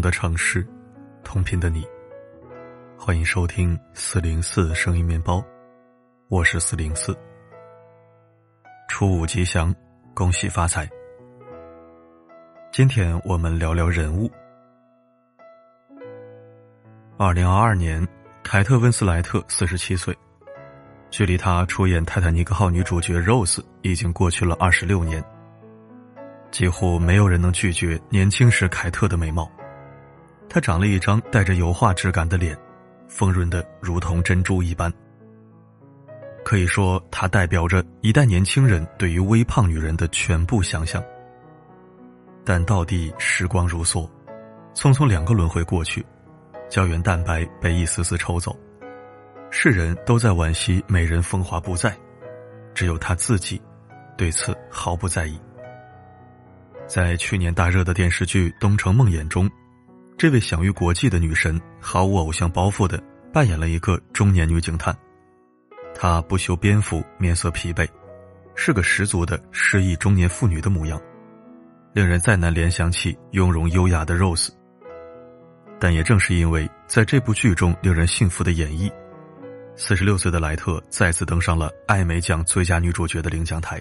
的城市，同频的你。欢迎收听四零四声音面包，我是四零四。初五吉祥，恭喜发财。今天我们聊聊人物。二零二二年，凯特温斯莱特四十七岁，距离她出演《泰坦尼克号》女主角 Rose 已经过去了二十六年。几乎没有人能拒绝年轻时凯特的美貌。她长了一张带着油画质感的脸，丰润的如同珍珠一般。可以说，她代表着一代年轻人对于微胖女人的全部想象。但到底时光如梭，匆匆两个轮回过去，胶原蛋白被一丝丝抽走，世人都在惋惜美人风华不再，只有她自己，对此毫不在意。在去年大热的电视剧《东城梦魇》中，这位享誉国际的女神毫无偶像包袱的扮演了一个中年女警探。她不修边幅，面色疲惫，是个十足的失意中年妇女的模样，令人再难联想起雍容优雅的 Rose。但也正是因为在这部剧中令人信服的演绎，四十六岁的莱特再次登上了艾美奖最佳女主角的领奖台。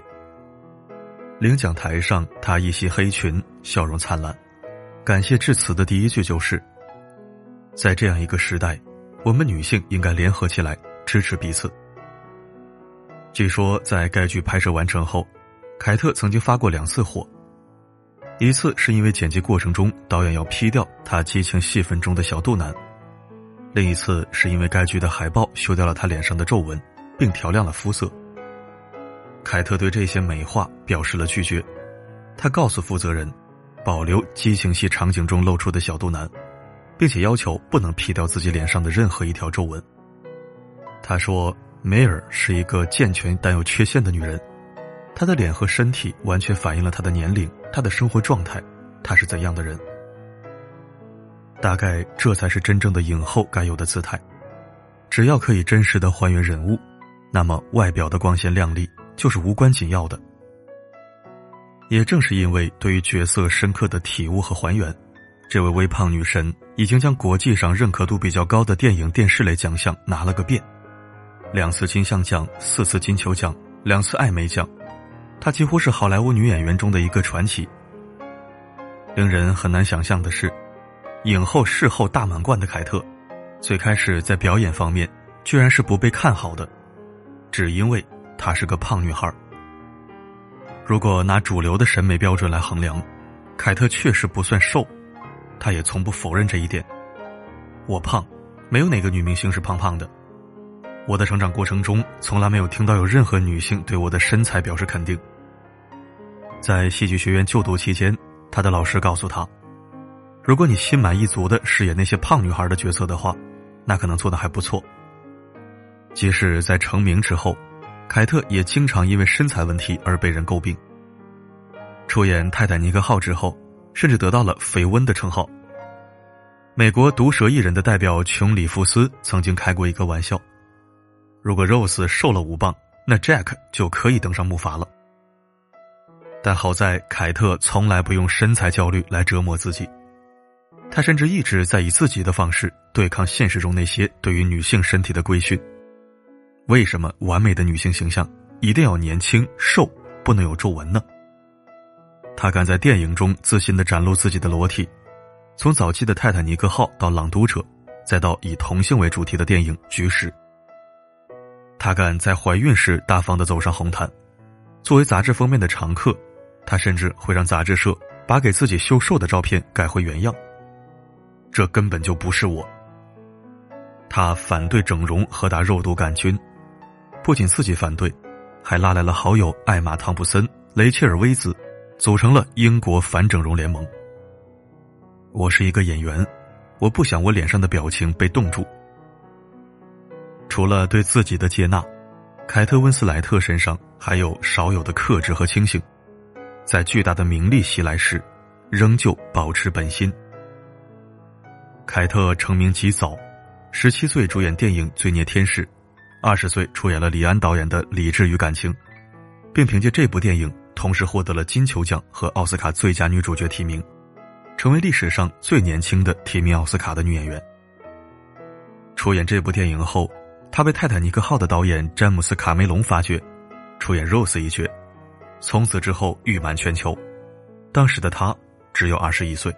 领奖台上，她一袭黑裙，笑容灿烂。感谢致辞的第一句就是：“在这样一个时代，我们女性应该联合起来支持彼此。”据说，在该剧拍摄完成后，凯特曾经发过两次火。一次是因为剪辑过程中导演要 P 掉她激情戏份中的小肚腩；另一次是因为该剧的海报修掉了她脸上的皱纹，并调亮了肤色。凯特对这些美化表示了拒绝，他告诉负责人，保留激情戏场景中露出的小肚腩，并且要求不能 P 掉自己脸上的任何一条皱纹。他说：“梅尔是一个健全但有缺陷的女人，她的脸和身体完全反映了她的年龄、她的生活状态，她是怎样的人。大概这才是真正的影后该有的姿态。只要可以真实的还原人物，那么外表的光鲜亮丽。”就是无关紧要的。也正是因为对于角色深刻的体悟和还原，这位微胖女神已经将国际上认可度比较高的电影电视类奖项拿了个遍，两次金像奖，四次金球奖，两次艾美奖，她几乎是好莱坞女演员中的一个传奇。令人很难想象的是，影后事后大满贯的凯特，最开始在表演方面居然是不被看好的，只因为。她是个胖女孩。如果拿主流的审美标准来衡量，凯特确实不算瘦，她也从不否认这一点。我胖，没有哪个女明星是胖胖的。我的成长过程中，从来没有听到有任何女性对我的身材表示肯定。在戏剧学院就读期间，她的老师告诉她：“如果你心满意足的饰演那些胖女孩的角色的话，那可能做的还不错。”即使在成名之后。凯特也经常因为身材问题而被人诟病。出演《泰坦尼克号》之后，甚至得到了“绯闻”的称号。美国毒舌艺人的代表琼·里夫斯曾经开过一个玩笑：如果 Rose 瘦了五磅，那 Jack 就可以登上木筏了。但好在凯特从来不用身材焦虑来折磨自己，他甚至一直在以自己的方式对抗现实中那些对于女性身体的规训。为什么完美的女性形象一定要年轻瘦，不能有皱纹呢？她敢在电影中自信的展露自己的裸体，从早期的《泰坦尼克号》到《朗读者》，再到以同性为主题的电影《局势》。她敢在怀孕时大方的走上红毯，作为杂志封面的常客，她甚至会让杂志社把给自己秀瘦的照片改回原样。这根本就不是我。她反对整容和打肉毒杆菌。不仅自己反对，还拉来了好友艾玛·汤普森、雷切尔·威兹，组成了英国反整容联盟。我是一个演员，我不想我脸上的表情被冻住。除了对自己的接纳，凯特·温斯莱特身上还有少有的克制和清醒，在巨大的名利袭来时，仍旧保持本心。凯特成名极早，十七岁主演电影《罪孽天使》。二十岁出演了李安导演的《理智与感情》，并凭借这部电影同时获得了金球奖和奥斯卡最佳女主角提名，成为历史上最年轻的提名奥斯卡的女演员。出演这部电影后，她被《泰坦尼克号》的导演詹姆斯·卡梅隆发掘，出演 Rose 一角，从此之后誉满全球。当时的她只有二十一岁。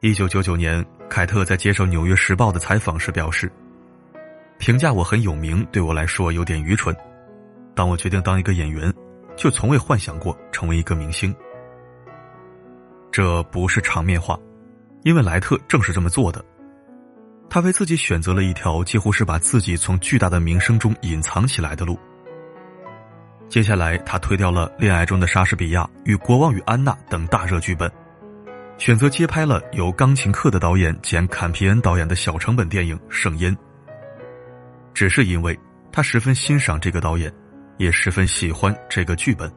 一九九九年，凯特在接受《纽约时报》的采访时表示：“评价我很有名，对我来说有点愚蠢。当我决定当一个演员，就从未幻想过成为一个明星。这不是场面话，因为莱特正是这么做的。”他为自己选择了一条几乎是把自己从巨大的名声中隐藏起来的路。接下来，他推掉了《恋爱中的莎士比亚》与《国王与安娜》等大热剧本，选择接拍了由《钢琴课》的导演简·坎皮恩导演的小成本电影《圣音》。只是因为他十分欣赏这个导演，也十分喜欢这个剧本。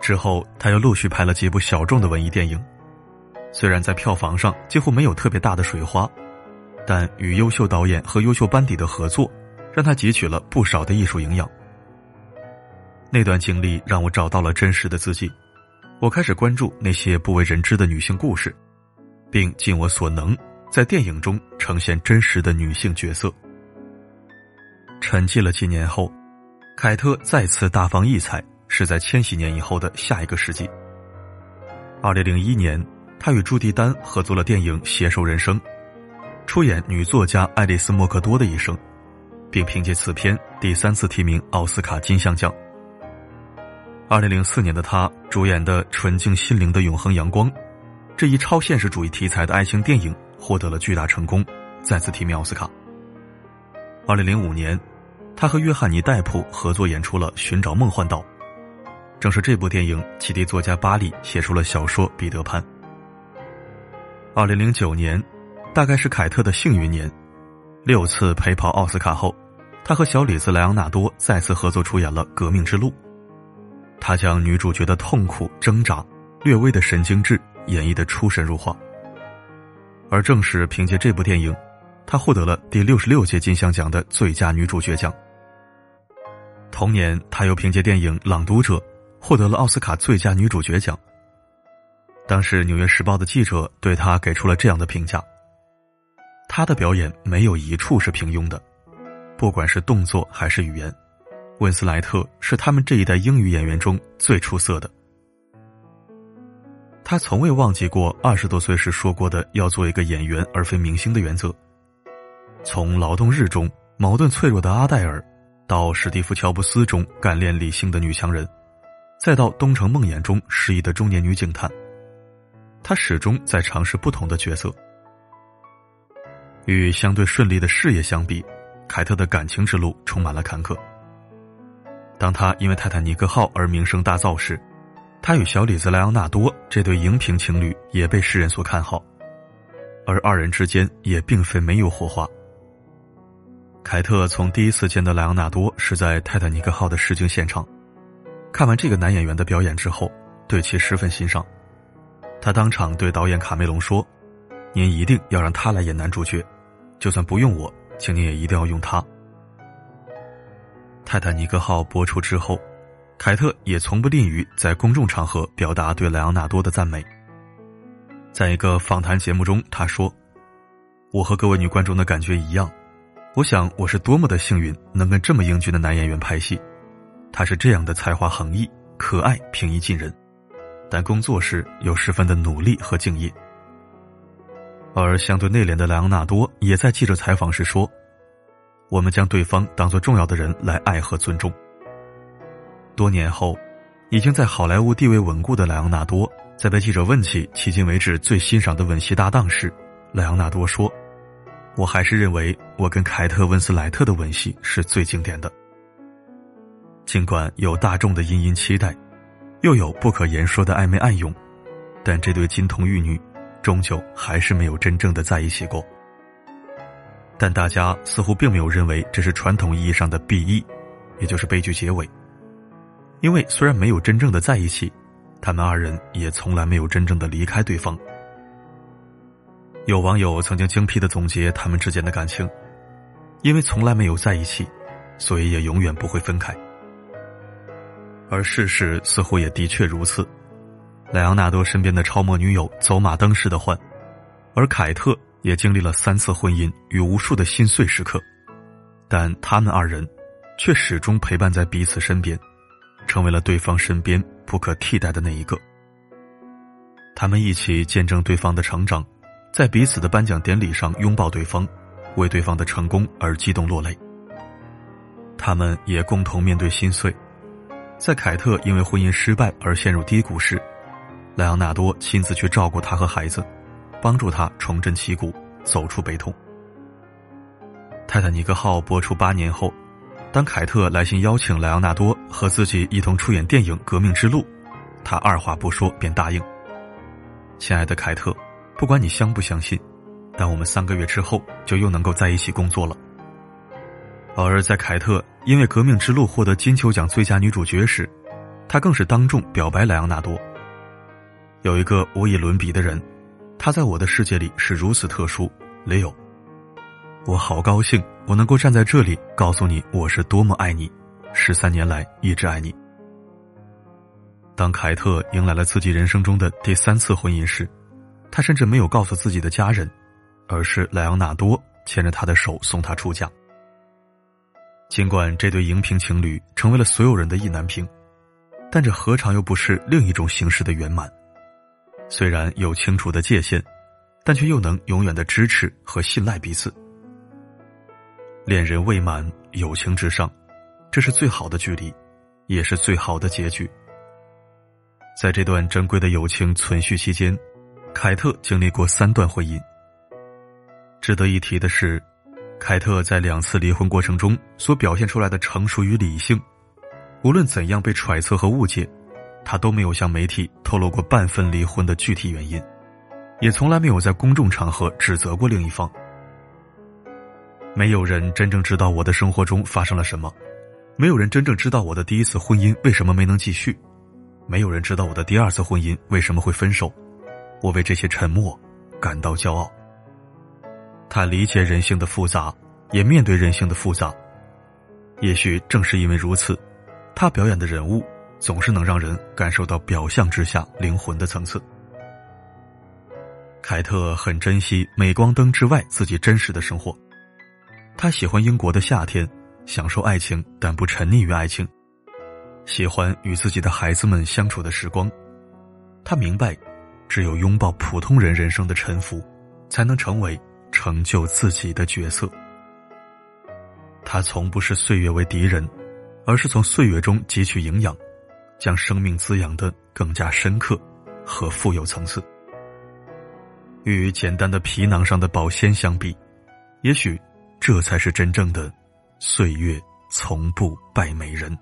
之后，他又陆续拍了几部小众的文艺电影，虽然在票房上几乎没有特别大的水花。但与优秀导演和优秀班底的合作，让他汲取了不少的艺术营养。那段经历让我找到了真实的自己，我开始关注那些不为人知的女性故事，并尽我所能在电影中呈现真实的女性角色。沉寂了几年后，凯特再次大放异彩，是在千禧年以后的下一个世纪。二零零一年，她与朱迪丹合作了电影《携手人生》。出演女作家爱丽丝·莫克多的一生，并凭借此片第三次提名奥斯卡金像奖。二零零四年的她主演的《纯净心灵的永恒阳光》，这一超现实主义题材的爱情电影获得了巨大成功，再次提名奥斯卡。二零零五年，他和约翰尼·戴普合作演出了《寻找梦幻岛》，正是这部电影启迪作家巴利写出了小说《彼得潘》。二零零九年。大概是凯特的幸运年，六次陪跑奥斯卡后，他和小李子莱昂纳多再次合作出演了《革命之路》。他将女主角的痛苦挣扎、略微的神经质演绎的出神入化。而正是凭借这部电影，他获得了第六十六届金像奖的最佳女主角奖。同年，她又凭借电影《朗读者》获得了奥斯卡最佳女主角奖。当时，《纽约时报》的记者对她给出了这样的评价。他的表演没有一处是平庸的，不管是动作还是语言，温斯莱特是他们这一代英语演员中最出色的。他从未忘记过二十多岁时说过的要做一个演员而非明星的原则。从《劳动日》中矛盾脆弱的阿黛尔，到史蒂夫·乔布斯中干练理性的女强人，再到《东城梦魇》中失意的中年女警探，她始终在尝试不同的角色。与相对顺利的事业相比，凯特的感情之路充满了坎坷。当她因为《泰坦尼克号》而名声大噪时，她与小李子莱昂纳多这对荧屏情侣也被世人所看好，而二人之间也并非没有火花。凯特从第一次见到莱昂纳多是在《泰坦尼克号》的试镜现场，看完这个男演员的表演之后，对其十分欣赏。他当场对导演卡梅隆说：“您一定要让他来演男主角。”就算不用我，请你也一定要用他。泰坦尼克号播出之后，凯特也从不吝于在公众场合表达对莱昂纳多的赞美。在一个访谈节目中，他说：“我和各位女观众的感觉一样，我想我是多么的幸运，能跟这么英俊的男演员拍戏。他是这样的才华横溢、可爱、平易近人，但工作时又十分的努力和敬业。”而相对内敛的莱昂纳多也在记者采访时说：“我们将对方当作重要的人来爱和尊重。”多年后，已经在好莱坞地位稳固的莱昂纳多，在被记者问起迄今为止最欣赏的吻戏搭档时，莱昂纳多说：“我还是认为我跟凯特温斯莱特的吻戏是最经典的。尽管有大众的殷殷期待，又有不可言说的暧昧暗涌，但这对金童玉女。”终究还是没有真正的在一起过，但大家似乎并没有认为这是传统意义上的 B.E，也就是悲剧结尾。因为虽然没有真正的在一起，他们二人也从来没有真正的离开对方。有网友曾经精辟的总结他们之间的感情：因为从来没有在一起，所以也永远不会分开。而事实似乎也的确如此。莱昂纳多身边的超模女友走马灯似的换，而凯特也经历了三次婚姻与无数的心碎时刻，但他们二人却始终陪伴在彼此身边，成为了对方身边不可替代的那一个。他们一起见证对方的成长，在彼此的颁奖典礼上拥抱对方，为对方的成功而激动落泪。他们也共同面对心碎，在凯特因为婚姻失败而陷入低谷时。莱昂纳多亲自去照顾她和孩子，帮助她重振旗鼓，走出悲痛。泰坦尼克号播出八年后，当凯特来信邀请莱昂纳多和自己一同出演电影《革命之路》，他二话不说便答应。亲爱的凯特，不管你相不相信，但我们三个月之后就又能够在一起工作了。而在凯特因为《革命之路》获得金球奖最佳女主角时，她更是当众表白莱昂纳多。有一个无以伦比的人，他在我的世界里是如此特殊，Leo。我好高兴，我能够站在这里告诉你，我是多么爱你，十三年来一直爱你。当凯特迎来了自己人生中的第三次婚姻时，他甚至没有告诉自己的家人，而是莱昂纳多牵着他的手送他出嫁。尽管这对荧屏情侣成为了所有人的意难平，但这何尝又不是另一种形式的圆满？虽然有清楚的界限，但却又能永远的支持和信赖彼此。恋人未满，友情至上，这是最好的距离，也是最好的结局。在这段珍贵的友情存续期间，凯特经历过三段婚姻。值得一提的是，凯特在两次离婚过程中所表现出来的成熟与理性，无论怎样被揣测和误解。他都没有向媒体透露过半分离婚的具体原因，也从来没有在公众场合指责过另一方。没有人真正知道我的生活中发生了什么，没有人真正知道我的第一次婚姻为什么没能继续，没有人知道我的第二次婚姻为什么会分手。我为这些沉默感到骄傲。他理解人性的复杂，也面对人性的复杂。也许正是因为如此，他表演的人物。总是能让人感受到表象之下灵魂的层次。凯特很珍惜镁光灯之外自己真实的生活，他喜欢英国的夏天，享受爱情但不沉溺于爱情，喜欢与自己的孩子们相处的时光。他明白，只有拥抱普通人人生的沉浮，才能成为成就自己的角色。他从不视岁月为敌人，而是从岁月中汲取营养。将生命滋养的更加深刻和富有层次。与简单的皮囊上的保鲜相比，也许这才是真正的岁月从不败美人。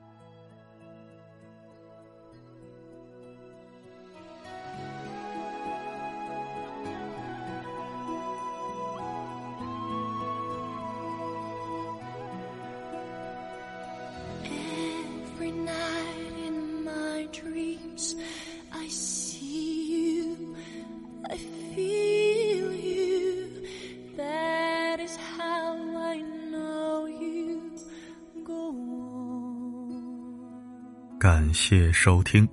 感谢收听。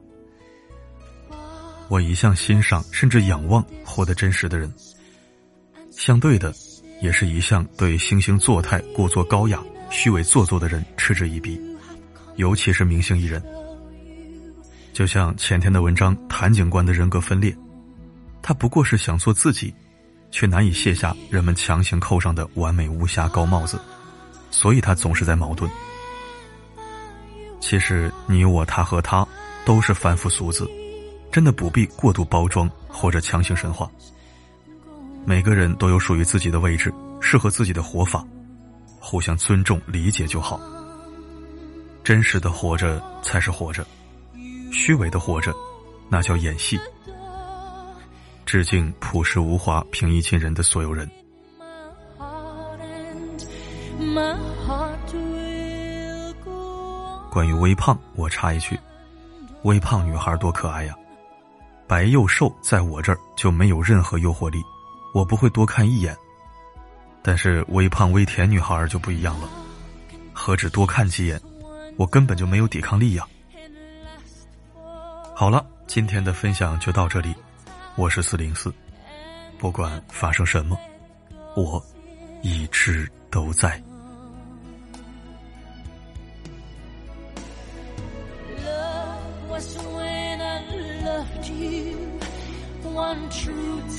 我一向欣赏甚至仰望活得真实的人，相对的，也是一向对惺惺作态、故作高雅、虚伪做作的人嗤之以鼻，尤其是明星艺人。就像前天的文章，谭警官的人格分裂，他不过是想做自己，却难以卸下人们强行扣上的完美无瑕高帽子，所以他总是在矛盾。其实你我他和他都是凡夫俗子，真的不必过度包装或者强行神话。每个人都有属于自己的位置，适合自己的活法，互相尊重理解就好。真实的活着才是活着，虚伪的活着，那叫演戏。致敬朴实无华、平易近人的所有人。关于微胖，我插一句：微胖女孩多可爱呀！白又瘦，在我这儿就没有任何诱惑力，我不会多看一眼。但是微胖微甜女孩就不一样了，何止多看几眼，我根本就没有抵抗力呀！好了。今天的分享就到这里，我是四零四，不管发生什么，我一直都在。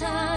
Time